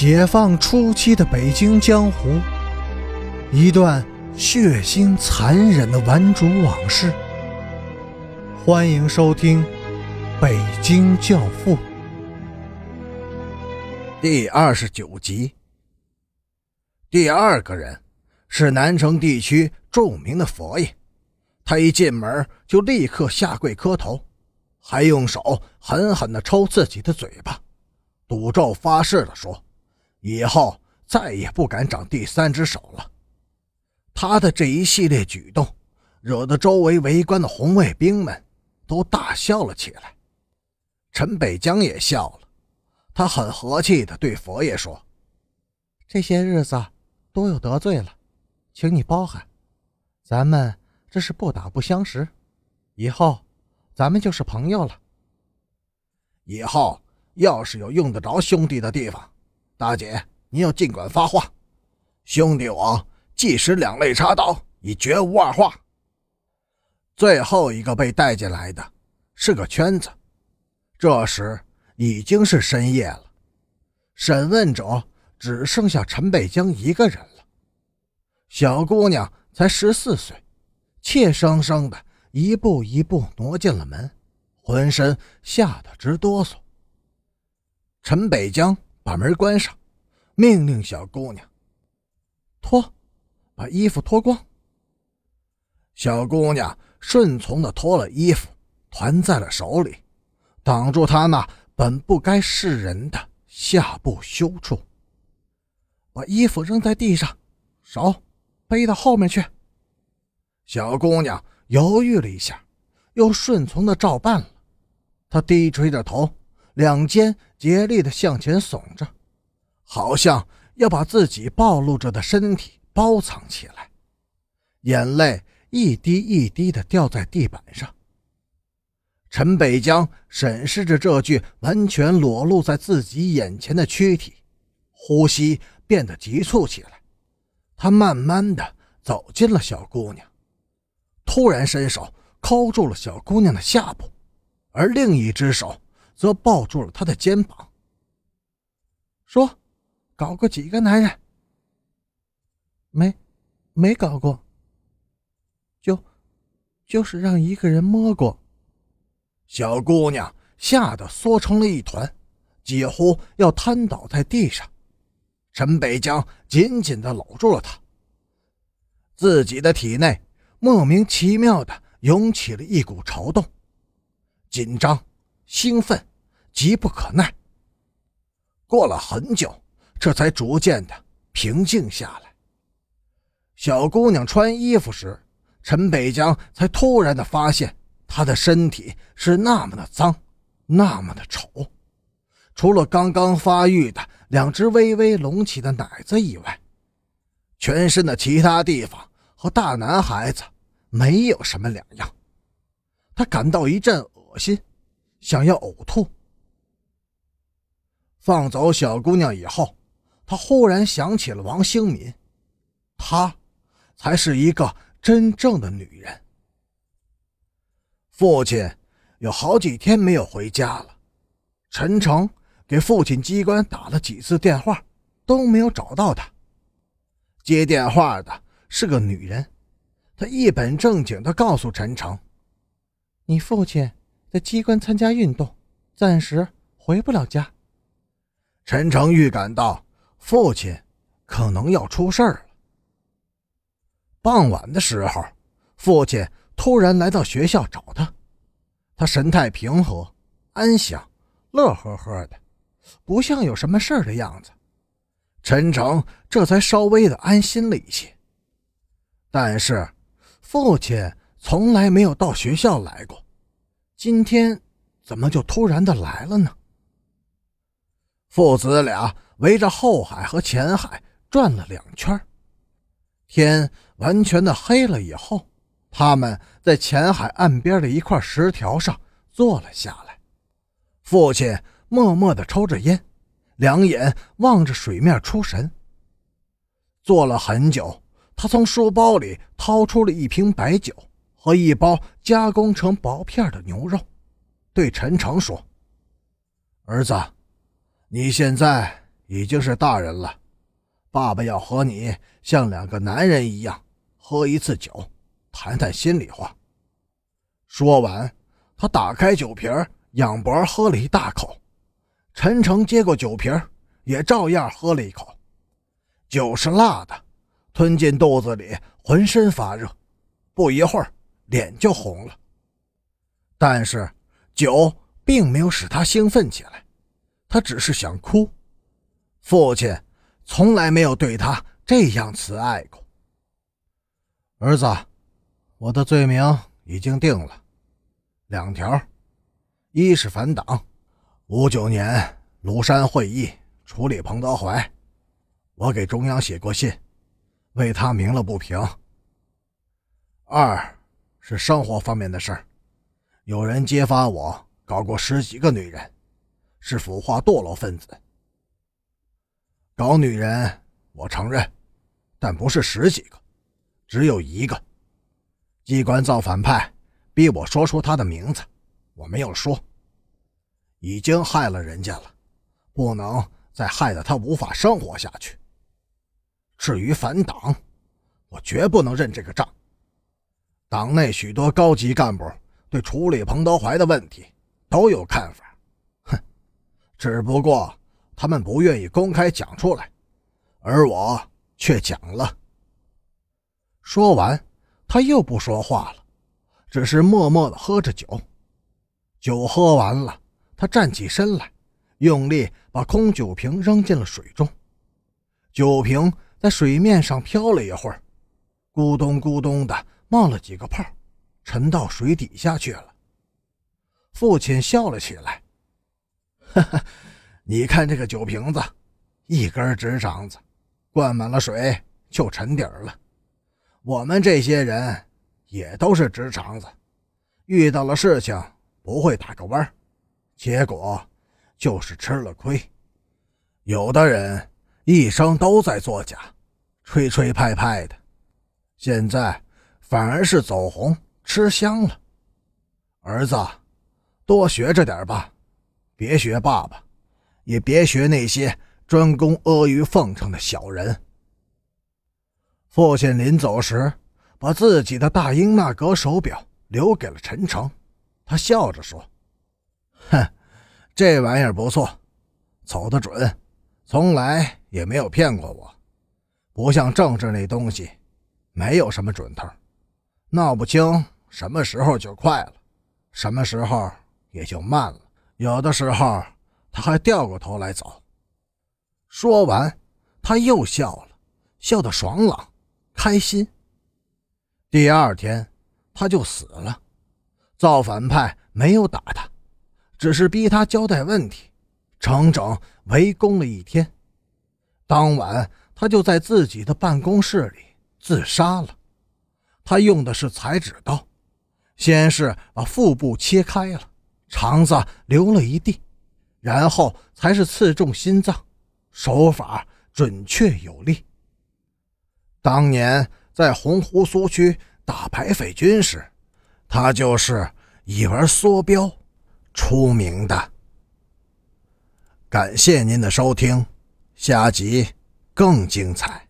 解放初期的北京江湖，一段血腥残忍的顽主往事。欢迎收听《北京教父》第二十九集。第二个人是南城地区著名的佛爷，他一进门就立刻下跪磕头，还用手狠狠地抽自己的嘴巴，赌咒发誓的说。以后再也不敢长第三只手了。他的这一系列举动，惹得周围围观的红卫兵们都大笑了起来。陈北江也笑了，他很和气地对佛爷说：“这些日子多有得罪了，请你包涵。咱们这是不打不相识，以后咱们就是朋友了。以后要是有用得着兄弟的地方。”大姐，您要尽管发话，兄弟我即使两肋插刀，也绝无二话。最后一个被带进来的是个圈子，这时已经是深夜了，审问者只剩下陈北江一个人了。小姑娘才十四岁，怯生生的一步一步挪进了门，浑身吓得直哆嗦。陈北江。把门关上，命令小姑娘脱，把衣服脱光。小姑娘顺从的脱了衣服，团在了手里，挡住她那本不该示人的下部羞处。把衣服扔在地上，手背到后面去。小姑娘犹豫了一下，又顺从的照办了。她低垂着头。两肩竭力地向前耸着，好像要把自己暴露着的身体包藏起来，眼泪一滴一滴地掉在地板上。陈北江审视着这具完全裸露在自己眼前的躯体，呼吸变得急促起来。他慢慢地走近了小姑娘，突然伸手抠住了小姑娘的下部，而另一只手。则抱住了他的肩膀，说：“搞过几个男人？没，没搞过。就，就是让一个人摸过。”小姑娘吓得缩成了一团，几乎要瘫倒在地上。陈北江紧紧地搂住了她，自己的体内莫名其妙地涌起了一股潮动，紧张、兴奋。急不可耐。过了很久，这才逐渐的平静下来。小姑娘穿衣服时，陈北江才突然的发现，她的身体是那么的脏，那么的丑。除了刚刚发育的两只微微隆起的奶子以外，全身的其他地方和大男孩子没有什么两样。他感到一阵恶心，想要呕吐。放走小姑娘以后，他忽然想起了王兴民，她才是一个真正的女人。父亲有好几天没有回家了，陈诚给父亲机关打了几次电话，都没有找到他。接电话的是个女人，她一本正经地告诉陈诚：“你父亲在机关参加运动，暂时回不了家。”陈诚预感到父亲可能要出事儿了。傍晚的时候，父亲突然来到学校找他，他神态平和、安详、乐呵呵的，不像有什么事儿的样子。陈诚这才稍微的安心了一些。但是，父亲从来没有到学校来过，今天怎么就突然的来了呢？父子俩围着后海和前海转了两圈，天完全的黑了以后，他们在前海岸边的一块石条上坐了下来。父亲默默地抽着烟，两眼望着水面出神。坐了很久，他从书包里掏出了一瓶白酒和一包加工成薄片的牛肉，对陈诚说：“儿子。”你现在已经是大人了，爸爸要和你像两个男人一样喝一次酒，谈谈心里话。说完，他打开酒瓶，仰脖喝了一大口。陈诚接过酒瓶，也照样喝了一口。酒是辣的，吞进肚子里，浑身发热，不一会儿脸就红了。但是酒并没有使他兴奋起来，他只是想哭。父亲从来没有对他这样慈爱过。儿子，我的罪名已经定了，两条：一是反党，五九年庐山会议处理彭德怀，我给中央写过信，为他鸣了不平；二是生活方面的事儿，有人揭发我搞过十几个女人，是腐化堕落分子。搞女人，我承认，但不是十几个，只有一个。机关造反派，逼我说出他的名字，我没有说。已经害了人家了，不能再害得他无法生活下去。至于反党，我绝不能认这个账。党内许多高级干部对处理彭德怀的问题都有看法，只不过。他们不愿意公开讲出来，而我却讲了。说完，他又不说话了，只是默默的喝着酒。酒喝完了，他站起身来，用力把空酒瓶扔进了水中。酒瓶在水面上飘了一会儿，咕咚咕咚的冒了几个泡，沉到水底下去了。父亲笑了起来，哈哈。你看这个酒瓶子，一根直肠子，灌满了水就沉底儿了。我们这些人也都是直肠子，遇到了事情不会打个弯结果就是吃了亏。有的人一生都在作假，吹吹拍拍的，现在反而是走红吃香了。儿子，多学着点吧，别学爸爸。也别学那些专攻阿谀奉承的小人。父亲临走时，把自己的大英纳格手表留给了陈诚。他笑着说：“哼，这玩意儿不错，走得准，从来也没有骗过我。不像政治那东西，没有什么准头，闹不清什么时候就快了，什么时候也就慢了。有的时候。”他还掉过头来走。说完，他又笑了，笑得爽朗、开心。第二天，他就死了。造反派没有打他，只是逼他交代问题，整整围攻了一天。当晚，他就在自己的办公室里自杀了。他用的是裁纸刀，先是把腹部切开了，肠子流了一地。然后才是刺中心脏，手法准确有力。当年在洪湖苏区打白匪军时，他就是以玩梭镖出名的。感谢您的收听，下集更精彩。